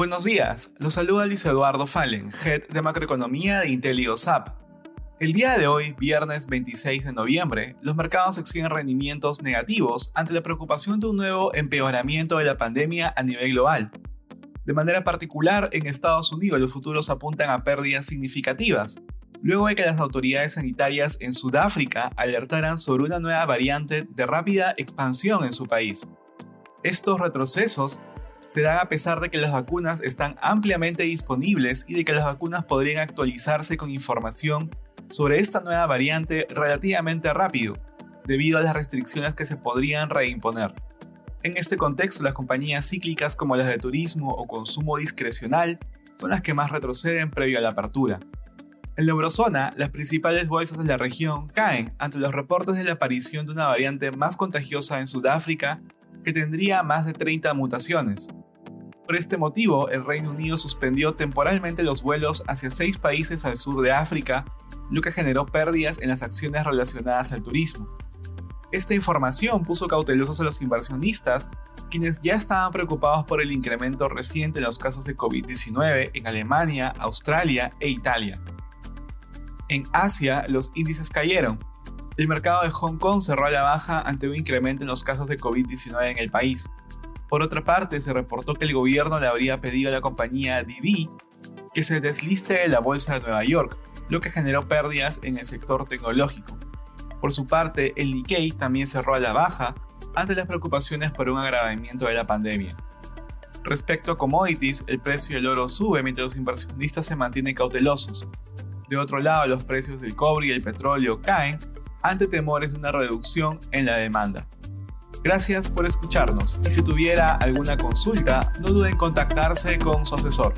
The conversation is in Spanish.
Buenos días, los saluda Luis Eduardo Fallen, Head de Macroeconomía de IntelioSAP. El día de hoy, viernes 26 de noviembre, los mercados exhiben rendimientos negativos ante la preocupación de un nuevo empeoramiento de la pandemia a nivel global. De manera particular, en Estados Unidos los futuros apuntan a pérdidas significativas, luego de que las autoridades sanitarias en Sudáfrica alertaran sobre una nueva variante de rápida expansión en su país. Estos retrocesos se dan a pesar de que las vacunas están ampliamente disponibles y de que las vacunas podrían actualizarse con información sobre esta nueva variante relativamente rápido, debido a las restricciones que se podrían reimponer. En este contexto, las compañías cíclicas como las de turismo o consumo discrecional son las que más retroceden previo a la apertura. En la eurozona, las principales bolsas de la región caen ante los reportes de la aparición de una variante más contagiosa en Sudáfrica que tendría más de 30 mutaciones. Por este motivo, el Reino Unido suspendió temporalmente los vuelos hacia seis países al sur de África lo que generó pérdidas en las acciones relacionadas al turismo. Esta información puso cautelosos a los inversionistas, quienes ya estaban preocupados por el incremento reciente en los casos de COVID-19 en Alemania, Australia e Italia. En Asia, los índices cayeron. El mercado de Hong Kong cerró a la baja ante un incremento en los casos de COVID-19 en el país. Por otra parte, se reportó que el gobierno le habría pedido a la compañía Didi que se desliste de la bolsa de Nueva York, lo que generó pérdidas en el sector tecnológico. Por su parte, el Nikkei también cerró a la baja ante las preocupaciones por un agravamiento de la pandemia. Respecto a commodities, el precio del oro sube mientras los inversionistas se mantienen cautelosos. De otro lado, los precios del cobre y el petróleo caen ante temores de una reducción en la demanda. Gracias por escucharnos y si tuviera alguna consulta, no duden en contactarse con su asesor.